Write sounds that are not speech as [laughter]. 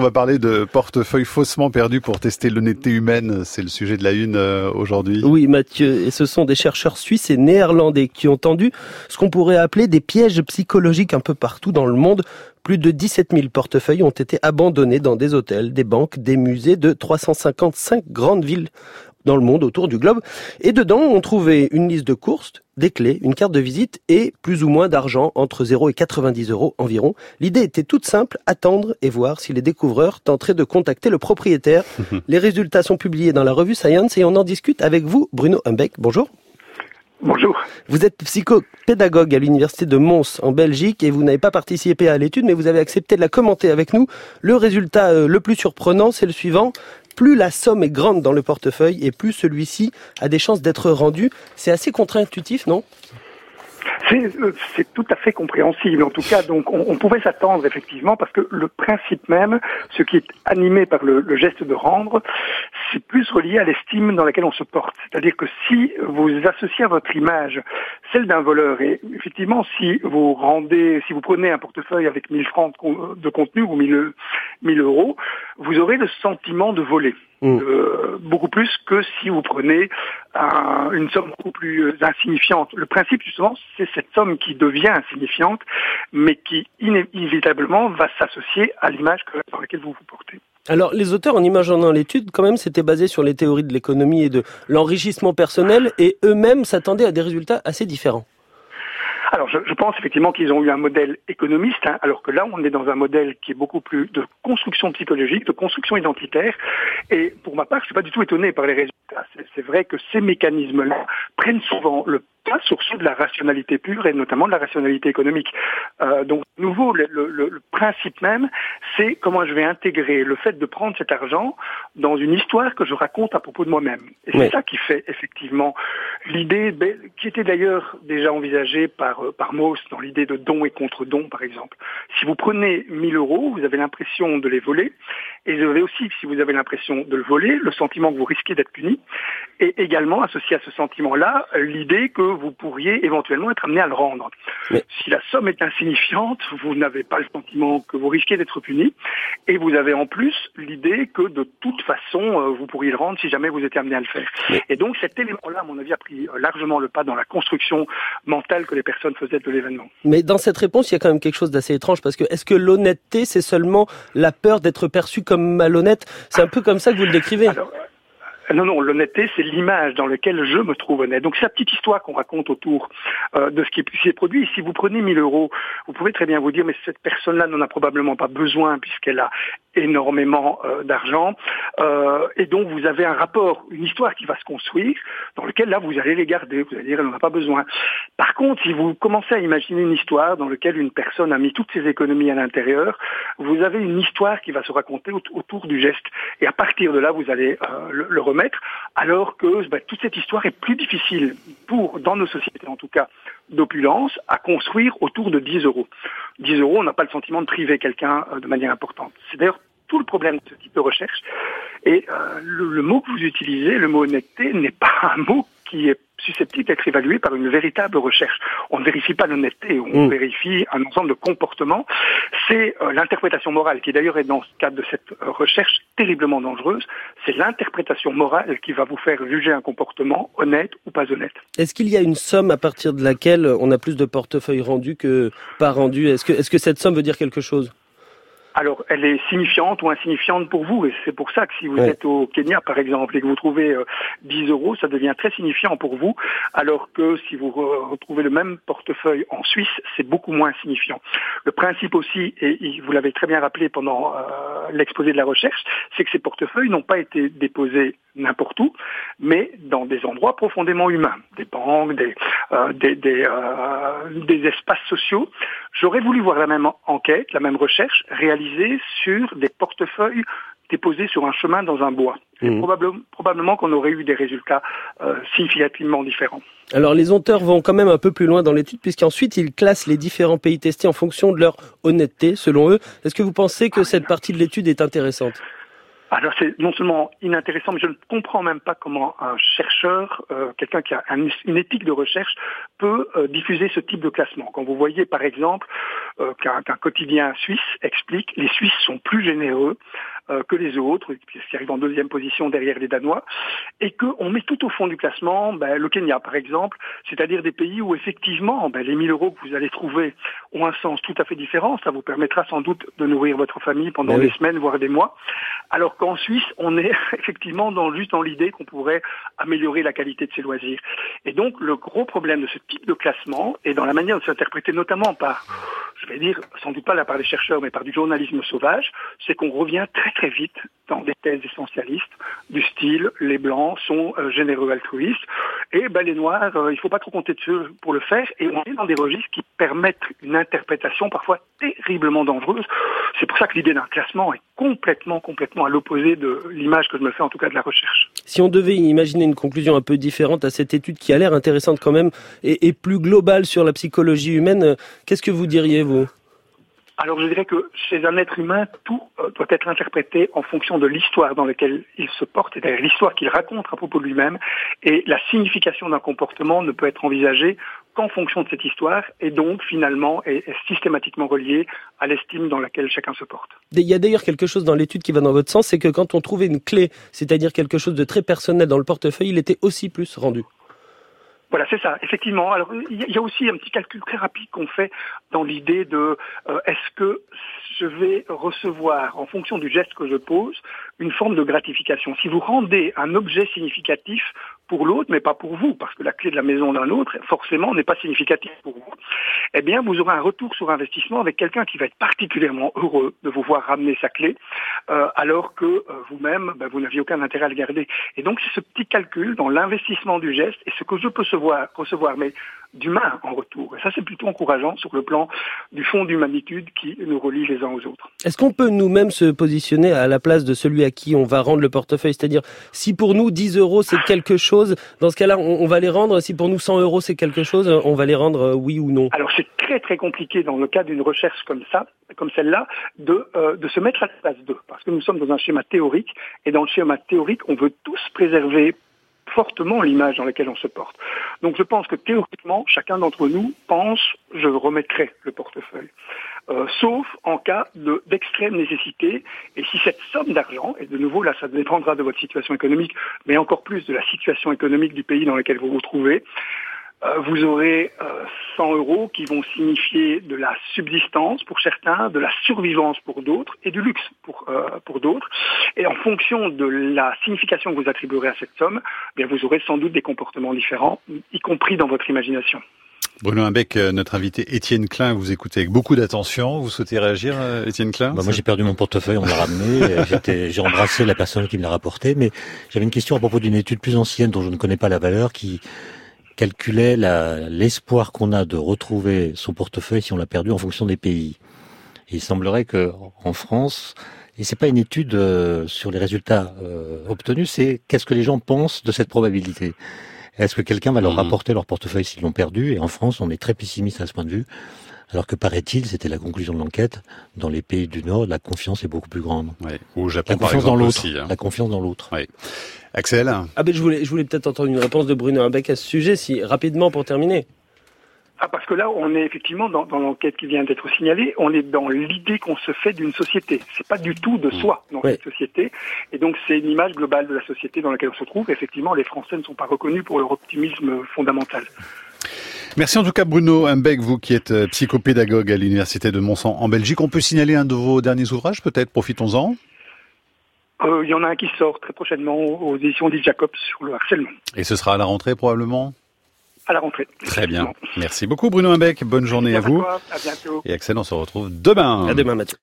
On va parler de portefeuille faussement perdu pour tester l'honnêteté humaine. C'est le sujet de la une euh, aujourd'hui. Oui, Mathieu. Et ce sont des chercheurs suisses et néerlandais qui ont tendu ce qu'on pourrait appeler des pièges psychologiques un peu partout dans le monde. Plus de 17 000 portefeuilles ont été abandonnés dans des hôtels, des banques, des musées de 355 grandes villes dans le monde, autour du globe. Et dedans, on trouvait une liste de courses, des clés, une carte de visite et plus ou moins d'argent, entre 0 et 90 euros environ. L'idée était toute simple, attendre et voir si les découvreurs tenteraient de contacter le propriétaire. [laughs] les résultats sont publiés dans la revue Science et on en discute avec vous, Bruno Humbeck. Bonjour. Bonjour. Vous êtes psychopédagogue à l'université de Mons en Belgique et vous n'avez pas participé à l'étude mais vous avez accepté de la commenter avec nous. Le résultat euh, le plus surprenant, c'est le suivant plus la somme est grande dans le portefeuille et plus celui-ci a des chances d'être rendu. C'est assez contre-intuitif, non? C'est tout à fait compréhensible. En tout cas, donc, on, pouvait s'attendre effectivement parce que le principe même, ce qui est animé par le, geste de rendre, c'est plus relié à l'estime dans laquelle on se porte. C'est-à-dire que si vous associez à votre image celle d'un voleur, et effectivement, si vous rendez, si vous prenez un portefeuille avec 1000 francs de contenu ou 1000, 1000 euros, vous aurez le sentiment de voler. Mm. Euh, beaucoup plus que si vous prenez une somme beaucoup plus euh, insignifiante. Le principe justement, c'est cette somme qui devient insignifiante, mais qui inévitablement va s'associer à l'image dans laquelle vous vous portez. Alors, les auteurs, en imaginant l'étude, quand même, s'étaient basés sur les théories de l'économie et de l'enrichissement personnel, et eux-mêmes s'attendaient à des résultats assez différents. Alors, je, pense effectivement qu'ils ont eu un modèle économiste, hein, alors que là, on est dans un modèle qui est beaucoup plus de construction psychologique, de construction identitaire. Et pour ma part, je suis pas du tout étonné par les résultats. C'est vrai que ces mécanismes-là prennent souvent le pas sur ceux de la rationalité pure et notamment de la rationalité économique. Euh, donc, nouveau, le, le, le principe même, c'est comment je vais intégrer le fait de prendre cet argent dans une histoire que je raconte à propos de moi-même. Et c'est ça qui fait effectivement l'idée, ben, qui était d'ailleurs déjà envisagée par, euh, par Mauss dans l'idée de don et contre-don, par exemple. Si vous prenez 1000 euros, vous avez l'impression de les voler, et vous avez aussi, si vous avez l'impression de le voler, le sentiment que vous risquez d'être puni, et également associé à ce sentiment-là, l'idée que vous pourriez éventuellement être amené à le rendre. Si la somme est insignifiante, vous n'avez pas le sentiment que vous risquez d'être puni, et vous avez en plus l'idée que de toute façon, euh, vous pourriez le rendre si jamais vous étiez amené à le faire. Et donc cet élément-là, à mon avis, a pris euh, largement le pas dans la construction mentale que les personnes faisaient de l'événement. Mais dans cette réponse, il y a quand même quelque chose d'assez étrange, parce que est-ce que l'honnêteté, c'est seulement la peur d'être perçu malhonnête C'est un peu comme ça que vous le décrivez. Non, non, l'honnêteté, c'est l'image dans laquelle je me trouve honnête. Donc c'est la petite histoire qu'on raconte autour euh, de ce qui est produit. Si vous prenez 1000 euros, vous pouvez très bien vous dire, mais cette personne-là n'en a probablement pas besoin puisqu'elle a énormément euh, d'argent. Euh, et donc vous avez un rapport, une histoire qui va se construire, dans lequel là vous allez les garder, vous allez dire, elle n'en a pas besoin. Par contre, si vous commencez à imaginer une histoire dans laquelle une personne a mis toutes ses économies à l'intérieur, vous avez une histoire qui va se raconter autour du geste. Et à partir de là, vous allez le, le remettre alors que bah, toute cette histoire est plus difficile pour, dans nos sociétés en tout cas, d'opulence, à construire autour de 10 euros. 10 euros, on n'a pas le sentiment de priver quelqu'un euh, de manière importante. C'est d'ailleurs tout le problème de ce type de recherche. Et euh, le, mot que vous utilisez, le mot honnêteté, n'est pas [laughs] un mot qui est susceptible d'être évalué par une véritable recherche. On ne vérifie pas l'honnêteté, on mm. vérifie un ensemble de comportements. C'est euh, l'interprétation morale qui d'ailleurs est dans ce cadre de cette euh, recherche terriblement dangereuse. C'est l'interprétation morale qui va vous faire juger un comportement honnête ou pas honnête. Est-ce qu'il y a une somme à partir de laquelle on a plus de portefeuilles rendus que pas rendus? Est-ce que, est-ce que cette somme veut dire quelque chose? Alors, elle est signifiante ou insignifiante pour vous, et c'est pour ça que si vous êtes au Kenya, par exemple, et que vous trouvez 10 euh, euros, ça devient très signifiant pour vous, alors que si vous retrouvez le même portefeuille en Suisse, c'est beaucoup moins signifiant. Le principe aussi, et vous l'avez très bien rappelé pendant euh, l'exposé de la recherche, c'est que ces portefeuilles n'ont pas été déposés n'importe où, mais dans des endroits profondément humains, des banques, des, euh, des, des, des espaces sociaux. J'aurais voulu voir la même enquête, la même recherche réalisée sur des portefeuilles déposés sur un chemin dans un bois. Mmh. Probablement, qu'on aurait eu des résultats euh, significativement différents. Alors les auteurs vont quand même un peu plus loin dans l'étude puisqu'ensuite ils classent les différents pays testés en fonction de leur honnêteté selon eux. Est-ce que vous pensez que cette partie de l'étude est intéressante? Alors c'est non seulement inintéressant, mais je ne comprends même pas comment un chercheur, euh, quelqu'un qui a une éthique de recherche, peut euh, diffuser ce type de classement. Quand vous voyez par exemple euh, qu'un quotidien suisse explique, les Suisses sont plus généreux que les autres, qui arrivent en deuxième position derrière les Danois, et qu'on met tout au fond du classement ben, le Kenya, par exemple, c'est-à-dire des pays où effectivement ben, les 1000 euros que vous allez trouver ont un sens tout à fait différent. Ça vous permettra sans doute de nourrir votre famille pendant des semaines, voire des mois. Alors qu'en Suisse, on est [laughs] effectivement dans, juste dans l'idée qu'on pourrait améliorer la qualité de ses loisirs. Et donc, le gros problème de ce type de classement, et dans la manière de s'interpréter notamment par je vais dire, sans doute pas la part des chercheurs, mais par du journalisme sauvage, c'est qu'on revient très très vite dans des thèses essentialistes du style les blancs sont euh, généreux altruistes et ben, les noirs, euh, il ne faut pas trop compter dessus pour le faire et on est dans des registres qui permettent une interprétation parfois terriblement dangereuse. C'est pour ça que l'idée d'un classement est complètement, complètement à l'opposé de l'image que je me fais en tout cas de la recherche. Si on devait imaginer une conclusion un peu différente à cette étude qui a l'air intéressante quand même et, plus globale sur la psychologie humaine, euh, qu'est-ce que vous diriez vous? Alors je dirais que chez un être humain, tout euh, doit être interprété en fonction de l'histoire dans laquelle il se porte, c'est-à-dire l'histoire qu'il raconte à propos de lui-même, et la signification d'un comportement ne peut être envisagée qu'en fonction de cette histoire, et donc finalement est, systématiquement reliée à l'estime dans laquelle chacun se porte. Il y a d'ailleurs quelque chose dans l'étude qui va dans votre sens, c'est que quand on trouvait une clé, c'est-à-dire quelque chose de très personnel dans le portefeuille, il était aussi plus rendu. Voilà, c'est ça, effectivement. Alors, il y a aussi un petit calcul très rapide qu'on fait dans l'idée de euh, est-ce que je vais recevoir, en fonction du geste que je pose, une forme de gratification. Si vous rendez un objet significatif pour l'autre, mais pas pour vous, parce que la clé de la maison d'un autre, forcément, n'est pas significative pour vous, eh bien, vous aurez un retour sur investissement avec quelqu'un qui va être particulièrement heureux de vous voir ramener sa clé, euh, alors que euh, vous-même, ben, vous n'aviez aucun intérêt à le garder. Et donc, c'est ce petit calcul dans l'investissement du geste et ce que je peux recevoir, mais d'humain en retour. Et ça, c'est plutôt encourageant sur le plan du fond d'humanitude qui nous relie les uns aux autres. Est-ce qu'on peut nous-mêmes se positionner à la place de celui à qui on va rendre le portefeuille? C'est-à-dire, si pour nous 10 euros c'est quelque chose, dans ce cas-là, on, va les rendre. Si pour nous 100 euros c'est quelque chose, on va les rendre euh, oui ou non? Alors c'est très très compliqué dans le cas d'une recherche comme ça, comme celle-là, de, euh, de se mettre à la place d'eux. Parce que nous sommes dans un schéma théorique, et dans le schéma théorique, on veut tous préserver fortement l'image dans laquelle on se porte. Donc je pense que théoriquement, chacun d'entre nous pense je remettrai le portefeuille. Euh, sauf en cas d'extrême nécessité. Et si cette somme d'argent, et de nouveau là ça dépendra de votre situation économique, mais encore plus de la situation économique du pays dans lequel vous vous trouvez, vous aurez 100 euh, euros qui vont signifier de la subsistance pour certains, de la survivance pour d'autres et du luxe pour, euh, pour d'autres. Et en fonction de la signification que vous attribuerez à cette somme, eh bien vous aurez sans doute des comportements différents, y compris dans votre imagination. Bruno Imbeck, notre invité Étienne Klein, vous écoutez avec beaucoup d'attention. Vous souhaitez réagir, Étienne Klein? Bah Moi, j'ai perdu mon portefeuille, on l'a ramené. [laughs] j'ai embrassé la personne qui me l'a rapporté, mais j'avais une question à propos d'une étude plus ancienne dont je ne connais pas la valeur, qui calculait l'espoir qu'on a de retrouver son portefeuille si on l'a perdu en fonction des pays. il semblerait que en France, et c'est pas une étude euh, sur les résultats euh, obtenus, c'est qu'est-ce que les gens pensent de cette probabilité. Est-ce que quelqu'un va leur mmh. rapporter leur portefeuille s'ils l'ont perdu? Et en France, on est très pessimiste à ce point de vue. Alors que paraît-il, c'était la conclusion de l'enquête, dans les pays du Nord, la confiance est beaucoup plus grande. Ouais. Au Japon, la confiance dans l'autre. Hein. La confiance dans l'autre. Ouais. Axel? Ah ben je voulais, je voulais peut-être entendre une réponse de Bruno Imbeck à ce sujet, si rapidement pour terminer. Ah, parce que là, on est effectivement dans, dans l'enquête qui vient d'être signalée, on est dans l'idée qu'on se fait d'une société. C'est pas du tout de mmh. soi dans cette société, et donc c'est une image globale de la société dans laquelle on se trouve. Effectivement, les Français ne sont pas reconnus pour leur optimisme fondamental. Merci en tout cas Bruno Humbeck, vous qui êtes euh, psychopédagogue à l'Université de Montsant en Belgique. On peut signaler un de vos derniers ouvrages peut-être, profitons-en euh, Il y en a un qui sort très prochainement aux éditions dit Jacobs sur le harcèlement. Et ce sera à la rentrée probablement? À la rentrée. Très bien. Merci beaucoup Bruno Humbeck. Bonne journée à vous. À bientôt. Et Axel, on se retrouve demain. À demain Mathieu.